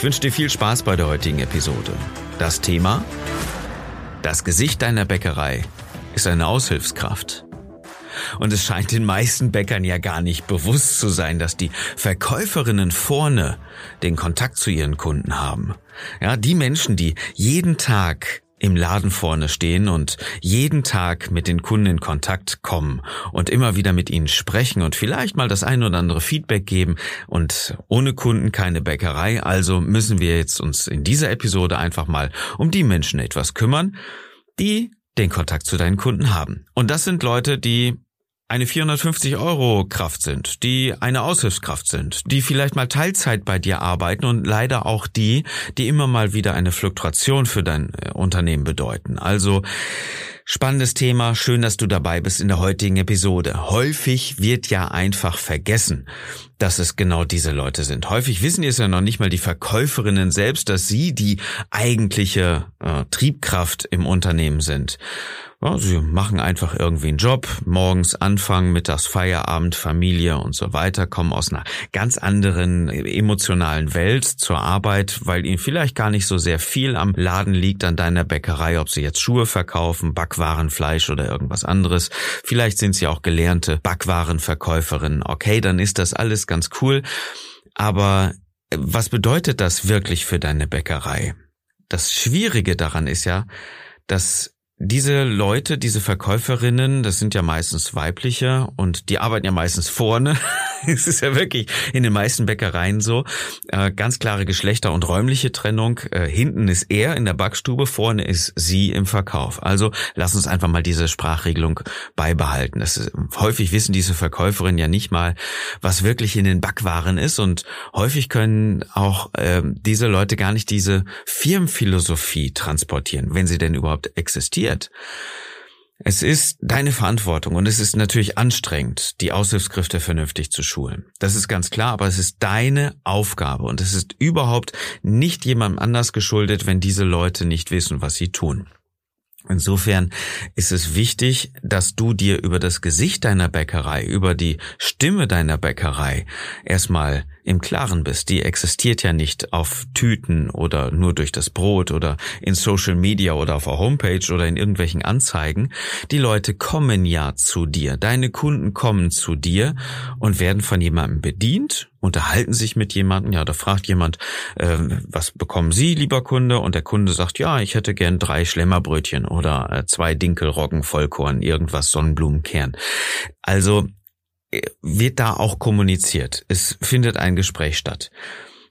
Ich wünsche dir viel Spaß bei der heutigen Episode. Das Thema? Das Gesicht deiner Bäckerei ist eine Aushilfskraft. Und es scheint den meisten Bäckern ja gar nicht bewusst zu sein, dass die Verkäuferinnen vorne den Kontakt zu ihren Kunden haben. Ja, die Menschen, die jeden Tag im Laden vorne stehen und jeden Tag mit den Kunden in Kontakt kommen und immer wieder mit ihnen sprechen und vielleicht mal das ein oder andere Feedback geben und ohne Kunden keine Bäckerei. Also müssen wir jetzt uns in dieser Episode einfach mal um die Menschen etwas kümmern, die den Kontakt zu deinen Kunden haben. Und das sind Leute, die eine 450 Euro Kraft sind, die eine Aushilfskraft sind, die vielleicht mal Teilzeit bei dir arbeiten und leider auch die, die immer mal wieder eine Fluktuation für dein äh, Unternehmen bedeuten. Also Spannendes Thema, schön, dass du dabei bist in der heutigen Episode. Häufig wird ja einfach vergessen, dass es genau diese Leute sind. Häufig wissen es ja noch nicht mal die Verkäuferinnen selbst, dass sie die eigentliche äh, Triebkraft im Unternehmen sind. Ja, sie machen einfach irgendwie einen Job, morgens anfangen, mittags Feierabend, Familie und so weiter, kommen aus einer ganz anderen emotionalen Welt zur Arbeit, weil ihnen vielleicht gar nicht so sehr viel am Laden liegt an deiner Bäckerei, ob sie jetzt Schuhe verkaufen, Backwaren, Fleisch oder irgendwas anderes. Vielleicht sind sie auch gelernte Backwarenverkäuferinnen. Okay, dann ist das alles ganz cool. Aber was bedeutet das wirklich für deine Bäckerei? Das Schwierige daran ist ja, dass diese Leute, diese Verkäuferinnen, das sind ja meistens weibliche und die arbeiten ja meistens vorne. es ist ja wirklich in den meisten Bäckereien so. Äh, ganz klare Geschlechter- und räumliche Trennung. Äh, hinten ist er in der Backstube, vorne ist sie im Verkauf. Also lass uns einfach mal diese Sprachregelung beibehalten. Ist, häufig wissen diese Verkäuferinnen ja nicht mal, was wirklich in den Backwaren ist und häufig können auch äh, diese Leute gar nicht diese Firmenphilosophie transportieren, wenn sie denn überhaupt existiert. Es ist deine Verantwortung und es ist natürlich anstrengend, die Aushilfskräfte vernünftig zu schulen. Das ist ganz klar, aber es ist deine Aufgabe und es ist überhaupt nicht jemandem anders geschuldet, wenn diese Leute nicht wissen, was sie tun. Insofern ist es wichtig, dass du dir über das Gesicht deiner Bäckerei, über die Stimme deiner Bäckerei erstmal im Klaren bist. Die existiert ja nicht auf Tüten oder nur durch das Brot oder in Social Media oder auf der Homepage oder in irgendwelchen Anzeigen. Die Leute kommen ja zu dir. Deine Kunden kommen zu dir und werden von jemandem bedient unterhalten sich mit jemandem, ja, da fragt jemand, äh, was bekommen Sie, lieber Kunde? Und der Kunde sagt, ja, ich hätte gern drei Schlemmerbrötchen oder äh, zwei Dinkelroggen, Vollkorn, irgendwas, Sonnenblumenkern. Also äh, wird da auch kommuniziert. Es findet ein Gespräch statt.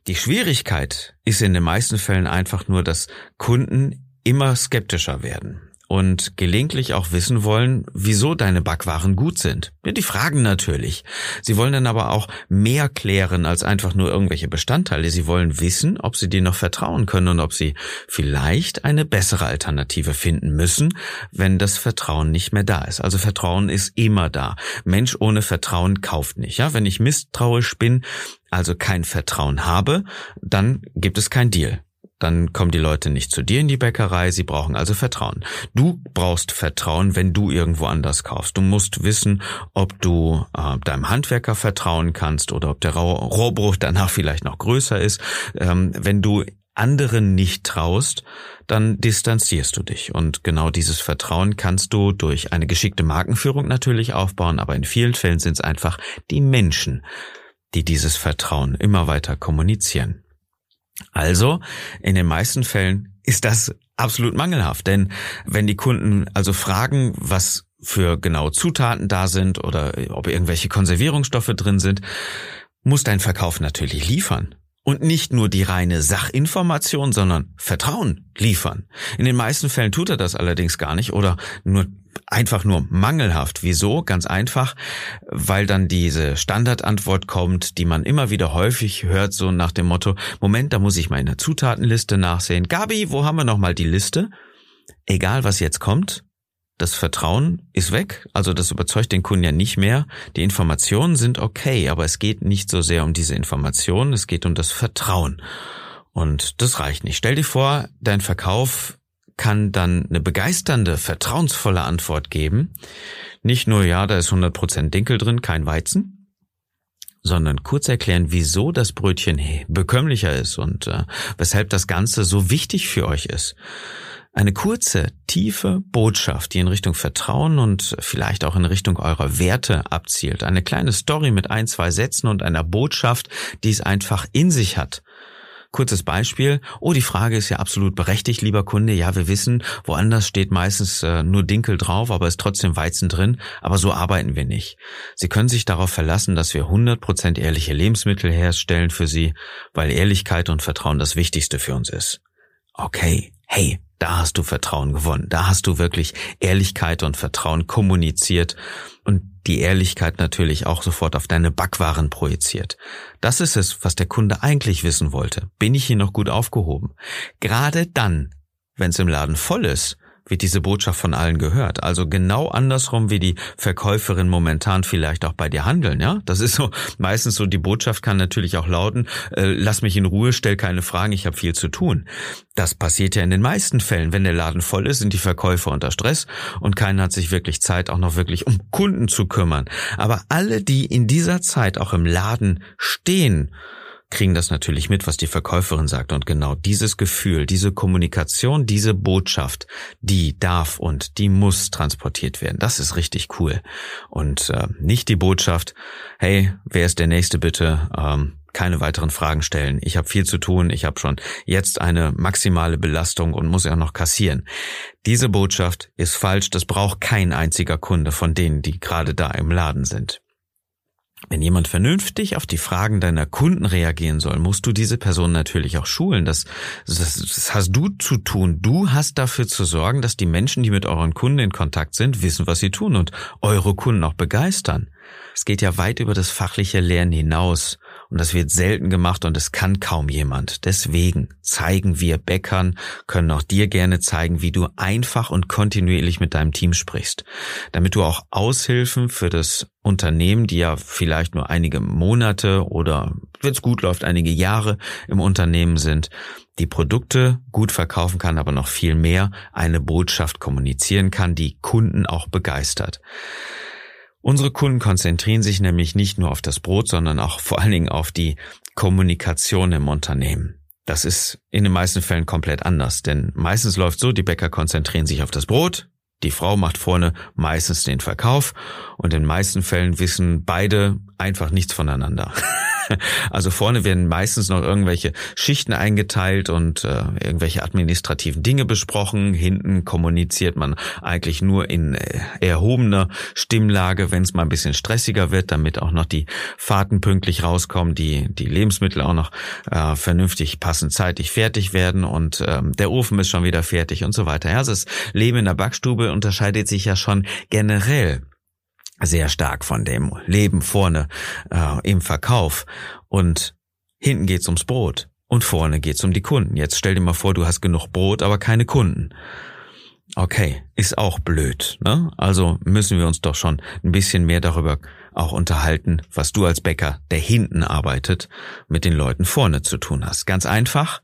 Die Schwierigkeit ist in den meisten Fällen einfach nur, dass Kunden immer skeptischer werden und gelegentlich auch wissen wollen, wieso deine Backwaren gut sind. Ja, die fragen natürlich. Sie wollen dann aber auch mehr klären als einfach nur irgendwelche Bestandteile. Sie wollen wissen, ob sie dir noch vertrauen können und ob sie vielleicht eine bessere Alternative finden müssen, wenn das Vertrauen nicht mehr da ist. Also Vertrauen ist immer da. Mensch ohne Vertrauen kauft nicht. Ja, wenn ich misstrauisch bin, also kein Vertrauen habe, dann gibt es kein Deal dann kommen die Leute nicht zu dir in die Bäckerei, sie brauchen also Vertrauen. Du brauchst Vertrauen, wenn du irgendwo anders kaufst. Du musst wissen, ob du äh, deinem Handwerker vertrauen kannst oder ob der Rohrbruch danach vielleicht noch größer ist. Ähm, wenn du anderen nicht traust, dann distanzierst du dich. Und genau dieses Vertrauen kannst du durch eine geschickte Markenführung natürlich aufbauen, aber in vielen Fällen sind es einfach die Menschen, die dieses Vertrauen immer weiter kommunizieren. Also, in den meisten Fällen ist das absolut mangelhaft, denn wenn die Kunden also fragen, was für genaue Zutaten da sind oder ob irgendwelche Konservierungsstoffe drin sind, muss dein Verkauf natürlich liefern. Und nicht nur die reine Sachinformation, sondern Vertrauen liefern. In den meisten Fällen tut er das allerdings gar nicht oder nur einfach nur mangelhaft. Wieso? Ganz einfach, weil dann diese Standardantwort kommt, die man immer wieder häufig hört, so nach dem Motto, Moment, da muss ich mal in der Zutatenliste nachsehen. Gabi, wo haben wir nochmal die Liste? Egal, was jetzt kommt, das Vertrauen ist weg, also das überzeugt den Kunden ja nicht mehr. Die Informationen sind okay, aber es geht nicht so sehr um diese Informationen, es geht um das Vertrauen. Und das reicht nicht. Stell dir vor, dein Verkauf kann dann eine begeisternde, vertrauensvolle Antwort geben. Nicht nur, ja, da ist 100% Dinkel drin, kein Weizen, sondern kurz erklären, wieso das Brötchen bekömmlicher ist und äh, weshalb das Ganze so wichtig für euch ist. Eine kurze, tiefe Botschaft, die in Richtung Vertrauen und vielleicht auch in Richtung eurer Werte abzielt. Eine kleine Story mit ein, zwei Sätzen und einer Botschaft, die es einfach in sich hat. Kurzes Beispiel. Oh, die Frage ist ja absolut berechtigt, lieber Kunde. Ja, wir wissen, woanders steht meistens äh, nur Dinkel drauf, aber ist trotzdem Weizen drin. Aber so arbeiten wir nicht. Sie können sich darauf verlassen, dass wir 100% ehrliche Lebensmittel herstellen für Sie, weil Ehrlichkeit und Vertrauen das Wichtigste für uns ist. Okay, hey, da hast du Vertrauen gewonnen. Da hast du wirklich Ehrlichkeit und Vertrauen kommuniziert und die Ehrlichkeit natürlich auch sofort auf deine Backwaren projiziert. Das ist es, was der Kunde eigentlich wissen wollte. Bin ich hier noch gut aufgehoben? Gerade dann, wenn es im Laden voll ist, wird diese Botschaft von allen gehört. Also genau andersrum, wie die Verkäuferin momentan vielleicht auch bei dir handeln, ja? Das ist so, meistens so, die Botschaft kann natürlich auch lauten, äh, lass mich in Ruhe, stell keine Fragen, ich habe viel zu tun. Das passiert ja in den meisten Fällen. Wenn der Laden voll ist, sind die Verkäufer unter Stress und keiner hat sich wirklich Zeit, auch noch wirklich um Kunden zu kümmern. Aber alle, die in dieser Zeit auch im Laden stehen, kriegen das natürlich mit, was die Verkäuferin sagt. Und genau dieses Gefühl, diese Kommunikation, diese Botschaft, die darf und die muss transportiert werden. Das ist richtig cool. Und äh, nicht die Botschaft, hey, wer ist der Nächste bitte? Ähm, keine weiteren Fragen stellen. Ich habe viel zu tun. Ich habe schon jetzt eine maximale Belastung und muss ja noch kassieren. Diese Botschaft ist falsch. Das braucht kein einziger Kunde von denen, die gerade da im Laden sind. Wenn jemand vernünftig auf die Fragen deiner Kunden reagieren soll, musst du diese Person natürlich auch schulen. Das, das, das, hast du zu tun. Du hast dafür zu sorgen, dass die Menschen, die mit euren Kunden in Kontakt sind, wissen, was sie tun und eure Kunden auch begeistern. Es geht ja weit über das fachliche Lernen hinaus. Und das wird selten gemacht und es kann kaum jemand. Deswegen zeigen wir Bäckern, können auch dir gerne zeigen, wie du einfach und kontinuierlich mit deinem Team sprichst. Damit du auch Aushilfen für das Unternehmen, die ja vielleicht nur einige Monate oder, wenn es gut läuft, einige Jahre im Unternehmen sind, die Produkte gut verkaufen kann, aber noch viel mehr eine Botschaft kommunizieren kann, die Kunden auch begeistert. Unsere Kunden konzentrieren sich nämlich nicht nur auf das Brot, sondern auch vor allen Dingen auf die Kommunikation im Unternehmen. Das ist in den meisten Fällen komplett anders, denn meistens läuft so, die Bäcker konzentrieren sich auf das Brot, die Frau macht vorne meistens den Verkauf und in den meisten Fällen wissen beide einfach nichts voneinander. Also vorne werden meistens noch irgendwelche Schichten eingeteilt und äh, irgendwelche administrativen Dinge besprochen. Hinten kommuniziert man eigentlich nur in äh, erhobener Stimmlage, wenn es mal ein bisschen stressiger wird, damit auch noch die Fahrten pünktlich rauskommen, die, die Lebensmittel auch noch äh, vernünftig passend zeitig fertig werden und ähm, der Ofen ist schon wieder fertig und so weiter. Ja, also das Leben in der Backstube unterscheidet sich ja schon generell sehr stark von dem Leben vorne äh, im Verkauf und hinten geht's ums Brot und vorne geht's um die Kunden. Jetzt stell dir mal vor, du hast genug Brot, aber keine Kunden. Okay, ist auch blöd. Ne? Also müssen wir uns doch schon ein bisschen mehr darüber auch unterhalten, was du als Bäcker, der hinten arbeitet, mit den Leuten vorne zu tun hast. Ganz einfach,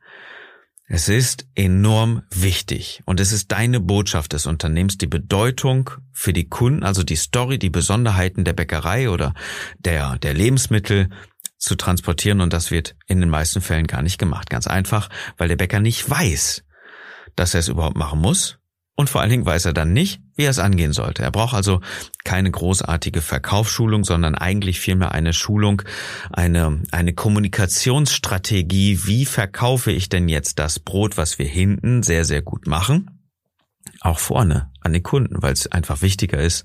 es ist enorm wichtig und es ist deine Botschaft des Unternehmens, die Bedeutung für die Kunden, also die Story, die Besonderheiten der Bäckerei oder der, der Lebensmittel zu transportieren und das wird in den meisten Fällen gar nicht gemacht. Ganz einfach, weil der Bäcker nicht weiß, dass er es überhaupt machen muss und vor allen Dingen weiß er dann nicht, wie er es angehen sollte. Er braucht also keine großartige Verkaufsschulung, sondern eigentlich vielmehr eine Schulung, eine, eine Kommunikationsstrategie. Wie verkaufe ich denn jetzt das Brot, was wir hinten sehr, sehr gut machen? Auch vorne an den Kunden, weil es einfach wichtiger ist,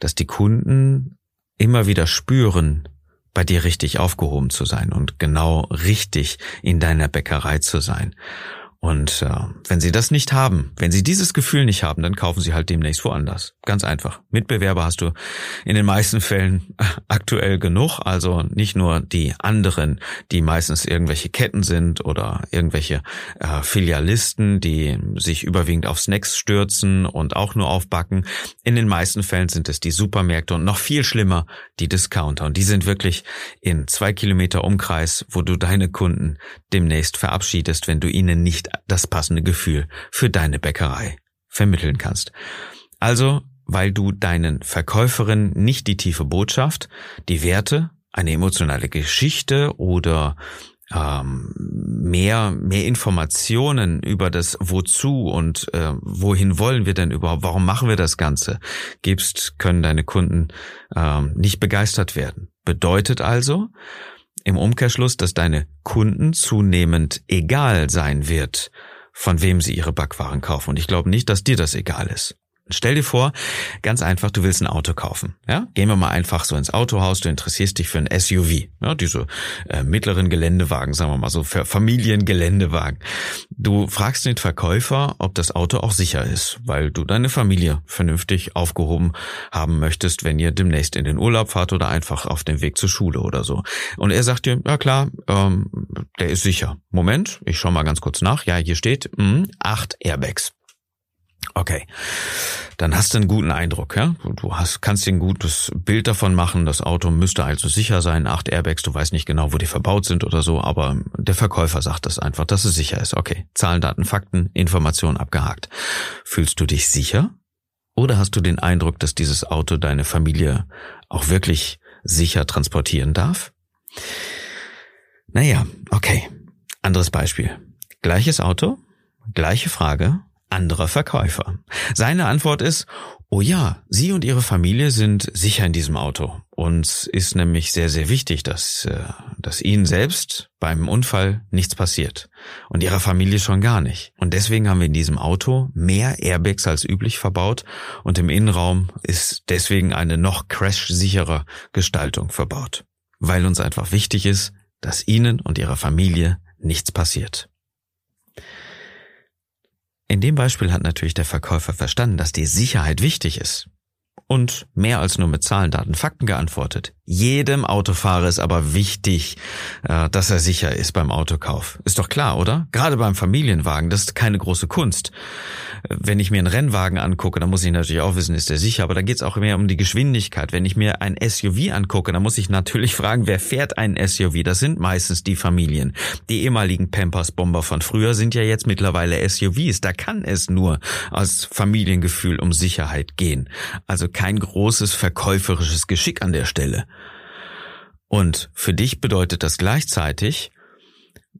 dass die Kunden immer wieder spüren, bei dir richtig aufgehoben zu sein und genau richtig in deiner Bäckerei zu sein. Und äh, wenn Sie das nicht haben, wenn Sie dieses Gefühl nicht haben, dann kaufen Sie halt demnächst woanders. Ganz einfach. Mitbewerber hast du in den meisten Fällen aktuell genug. Also nicht nur die anderen, die meistens irgendwelche Ketten sind oder irgendwelche äh, Filialisten, die sich überwiegend auf Snacks stürzen und auch nur aufbacken. In den meisten Fällen sind es die Supermärkte und noch viel schlimmer die Discounter. Und die sind wirklich in zwei Kilometer Umkreis, wo du deine Kunden demnächst verabschiedest, wenn du ihnen nicht das passende Gefühl für deine Bäckerei vermitteln kannst. Also, weil du deinen Verkäuferinnen nicht die tiefe Botschaft, die Werte, eine emotionale Geschichte oder ähm, mehr mehr Informationen über das Wozu und äh, wohin wollen wir denn überhaupt, warum machen wir das Ganze gibst, können deine Kunden ähm, nicht begeistert werden. Bedeutet also, im Umkehrschluss, dass deine Kunden zunehmend egal sein wird, von wem sie ihre Backwaren kaufen. Und ich glaube nicht, dass dir das egal ist. Stell dir vor, ganz einfach, du willst ein Auto kaufen. Ja, gehen wir mal einfach so ins Autohaus. Du interessierst dich für ein SUV, ja, diese äh, mittleren Geländewagen, sagen wir mal so, für Familiengeländewagen. Du fragst den Verkäufer, ob das Auto auch sicher ist, weil du deine Familie vernünftig aufgehoben haben möchtest, wenn ihr demnächst in den Urlaub fahrt oder einfach auf dem Weg zur Schule oder so. Und er sagt dir, ja klar, ähm, der ist sicher. Moment, ich schau mal ganz kurz nach. Ja, hier steht mh, acht Airbags. Okay, dann hast du einen guten Eindruck, ja? Du hast, kannst dir ein gutes Bild davon machen. Das Auto müsste also sicher sein. Acht Airbags, du weißt nicht genau, wo die verbaut sind oder so, aber der Verkäufer sagt das einfach, dass es sicher ist. Okay, Zahlen, Daten, Fakten, Informationen abgehakt. Fühlst du dich sicher? Oder hast du den Eindruck, dass dieses Auto deine Familie auch wirklich sicher transportieren darf? Naja, okay. Anderes Beispiel. Gleiches Auto, gleiche Frage, anderer Verkäufer. Seine Antwort ist, oh ja, Sie und Ihre Familie sind sicher in diesem Auto. Uns ist nämlich sehr, sehr wichtig, dass, äh, dass Ihnen selbst beim Unfall nichts passiert. Und Ihrer Familie schon gar nicht. Und deswegen haben wir in diesem Auto mehr Airbags als üblich verbaut und im Innenraum ist deswegen eine noch crash-sichere Gestaltung verbaut. Weil uns einfach wichtig ist, dass Ihnen und Ihrer Familie nichts passiert. In dem Beispiel hat natürlich der Verkäufer verstanden, dass die Sicherheit wichtig ist. Und mehr als nur mit Zahlen, Daten, Fakten geantwortet. Jedem Autofahrer ist aber wichtig, äh, dass er sicher ist beim Autokauf. Ist doch klar, oder? Gerade beim Familienwagen, das ist keine große Kunst. Wenn ich mir einen Rennwagen angucke, dann muss ich natürlich auch wissen, ist der sicher, aber da geht es auch mehr um die Geschwindigkeit. Wenn ich mir ein SUV angucke, dann muss ich natürlich fragen, wer fährt ein SUV? Das sind meistens die Familien. Die ehemaligen Pampers-Bomber von früher sind ja jetzt mittlerweile SUVs. Da kann es nur als Familiengefühl um Sicherheit gehen. Also kein großes verkäuferisches Geschick an der Stelle. Und für dich bedeutet das gleichzeitig,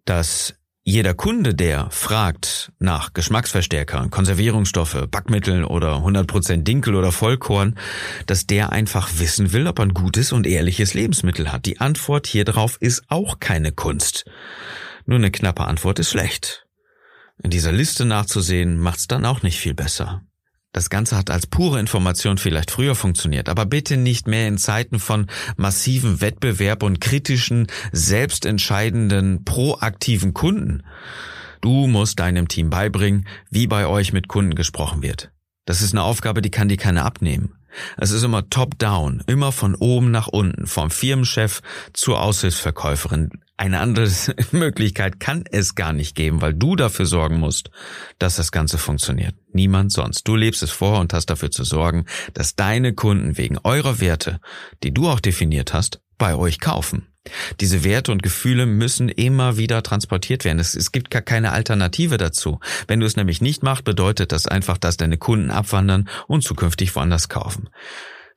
dass jeder Kunde, der fragt nach Geschmacksverstärkern, Konservierungsstoffe, Backmitteln oder 100% Dinkel oder Vollkorn, dass der einfach wissen will, ob er ein gutes und ehrliches Lebensmittel hat. Die Antwort hier drauf ist auch keine Kunst. Nur eine knappe Antwort ist schlecht. In dieser Liste nachzusehen, macht's dann auch nicht viel besser. Das Ganze hat als pure Information vielleicht früher funktioniert, aber bitte nicht mehr in Zeiten von massivem Wettbewerb und kritischen, selbstentscheidenden, proaktiven Kunden. Du musst deinem Team beibringen, wie bei euch mit Kunden gesprochen wird. Das ist eine Aufgabe, die kann dir keiner abnehmen. Es ist immer top-down, immer von oben nach unten, vom Firmenchef zur Aushilfsverkäuferin. Eine andere Möglichkeit kann es gar nicht geben, weil du dafür sorgen musst, dass das Ganze funktioniert. Niemand sonst. Du lebst es vor und hast dafür zu sorgen, dass deine Kunden wegen eurer Werte, die du auch definiert hast, bei euch kaufen. Diese Werte und Gefühle müssen immer wieder transportiert werden. Es, es, gibt gar keine Alternative dazu. Wenn du es nämlich nicht machst, bedeutet das einfach, dass deine Kunden abwandern und zukünftig woanders kaufen.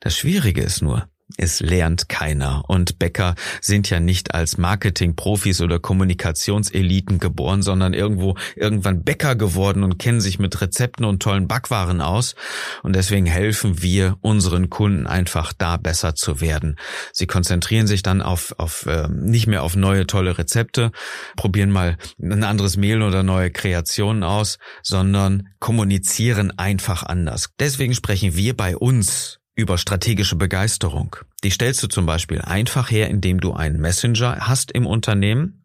Das Schwierige ist nur, es lernt keiner. Und Bäcker sind ja nicht als Marketingprofis oder Kommunikationseliten geboren, sondern irgendwo irgendwann Bäcker geworden und kennen sich mit Rezepten und tollen Backwaren aus. Und deswegen helfen wir unseren Kunden einfach da besser zu werden. Sie konzentrieren sich dann auf, auf äh, nicht mehr auf neue tolle Rezepte, probieren mal ein anderes Mehl oder neue Kreationen aus, sondern kommunizieren einfach anders. Deswegen sprechen wir bei uns über strategische Begeisterung. Die stellst du zum Beispiel einfach her, indem du einen Messenger hast im Unternehmen,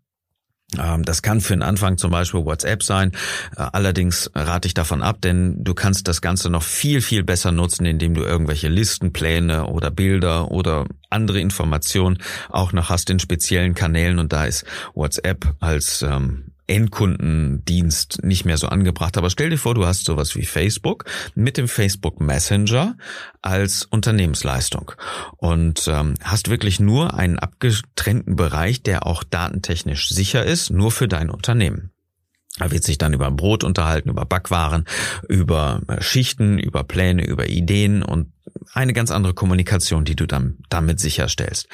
Ähm, das kann für den Anfang zum Beispiel WhatsApp sein. Äh, allerdings rate ich davon ab, denn du kannst das Ganze noch viel, viel besser nutzen, indem du irgendwelche Listenpläne oder Bilder oder andere Informationen auch noch hast in speziellen Kanälen und da ist WhatsApp als ähm, Endkundendienst nicht mehr so angebracht. Aber stell dir vor, du hast sowas wie Facebook mit dem Facebook Messenger als Unternehmensleistung und ähm, hast wirklich nur einen abgetrennten Bereich, der auch datentechnisch sicher ist, nur für dein Unternehmen. Er wird sich dann über Brot unterhalten, über Backwaren, über Schichten, über Pläne, über Ideen und eine ganz andere Kommunikation, die du dann damit sicherstellst.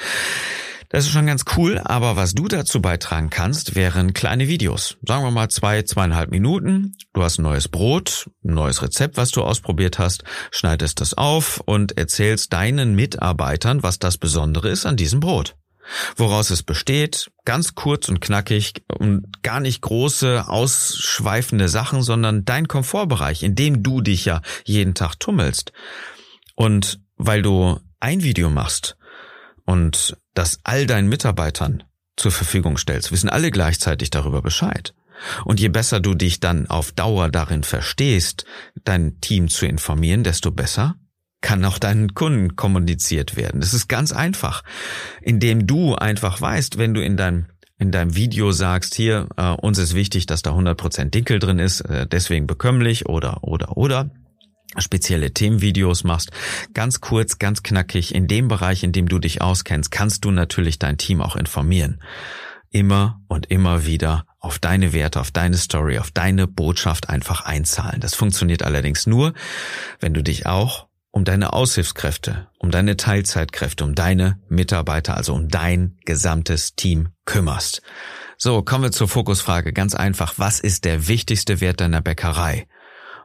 Das ist schon ganz cool, aber was du dazu beitragen kannst, wären kleine Videos. Sagen wir mal zwei, zweieinhalb Minuten. Du hast ein neues Brot, ein neues Rezept, was du ausprobiert hast, schneidest das auf und erzählst deinen Mitarbeitern, was das Besondere ist an diesem Brot. Woraus es besteht, ganz kurz und knackig und gar nicht große, ausschweifende Sachen, sondern dein Komfortbereich, in dem du dich ja jeden Tag tummelst. Und weil du ein Video machst, und das all deinen Mitarbeitern zur Verfügung stellst, wissen alle gleichzeitig darüber Bescheid. Und je besser du dich dann auf Dauer darin verstehst, dein Team zu informieren, desto besser kann auch deinen Kunden kommuniziert werden. Das ist ganz einfach, indem du einfach weißt, wenn du in deinem in deinem Video sagst, hier, äh, uns ist wichtig, dass da 100% Dinkel drin ist, äh, deswegen bekömmlich oder, oder, oder, spezielle Themenvideos machst, ganz kurz, ganz knackig, in dem Bereich, in dem du dich auskennst, kannst du natürlich dein Team auch informieren. Immer und immer wieder auf deine Werte, auf deine Story, auf deine Botschaft einfach einzahlen. Das funktioniert allerdings nur, wenn du dich auch um deine Aushilfskräfte, um deine Teilzeitkräfte, um deine Mitarbeiter, also um dein gesamtes Team kümmerst. So, kommen wir zur Fokusfrage. Ganz einfach. Was ist der wichtigste Wert deiner Bäckerei?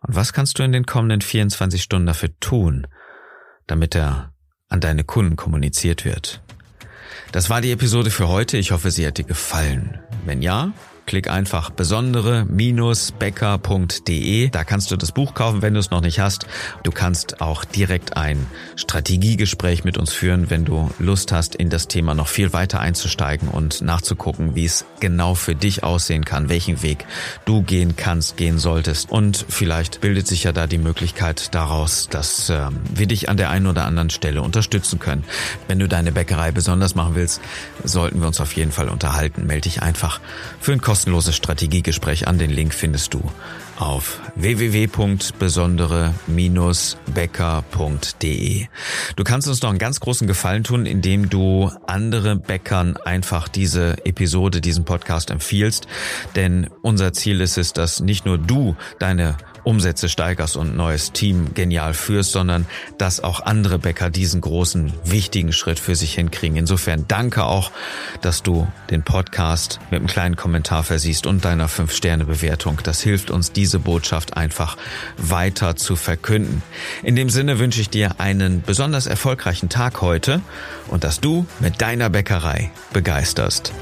Und was kannst du in den kommenden 24 Stunden dafür tun, damit er an deine Kunden kommuniziert wird? Das war die Episode für heute. Ich hoffe, sie hat dir gefallen. Wenn ja, Klick einfach besondere-becker.de. Da kannst du das Buch kaufen, wenn du es noch nicht hast. Du kannst auch direkt ein Strategiegespräch mit uns führen, wenn du Lust hast, in das Thema noch viel weiter einzusteigen und nachzugucken, wie es genau für dich aussehen kann, welchen Weg du gehen kannst, gehen solltest. Und vielleicht bildet sich ja da die Möglichkeit daraus, dass äh, wir dich an der einen oder anderen Stelle unterstützen können. Wenn du deine Bäckerei besonders machen willst, sollten wir uns auf jeden Fall unterhalten. Melde dich einfach für ein kostenloses Strategiegespräch an. Den Link findest du auf www.besondere-bäcker.de. Du kannst uns noch einen ganz großen Gefallen tun, indem du andere Bäckern einfach diese Episode, diesen Podcast empfiehlst. Denn unser Ziel ist es, dass nicht nur du deine Umsätze steigerst und neues Team genial führst, sondern dass auch andere Bäcker diesen großen, wichtigen Schritt für sich hinkriegen. Insofern danke auch, dass du den Podcast mit einem kleinen Kommentar versiehst und deiner 5-Sterne-Bewertung. Das hilft uns, diese Botschaft einfach weiter zu verkünden. In dem Sinne wünsche ich dir einen besonders erfolgreichen Tag heute und dass du mit deiner Bäckerei begeisterst.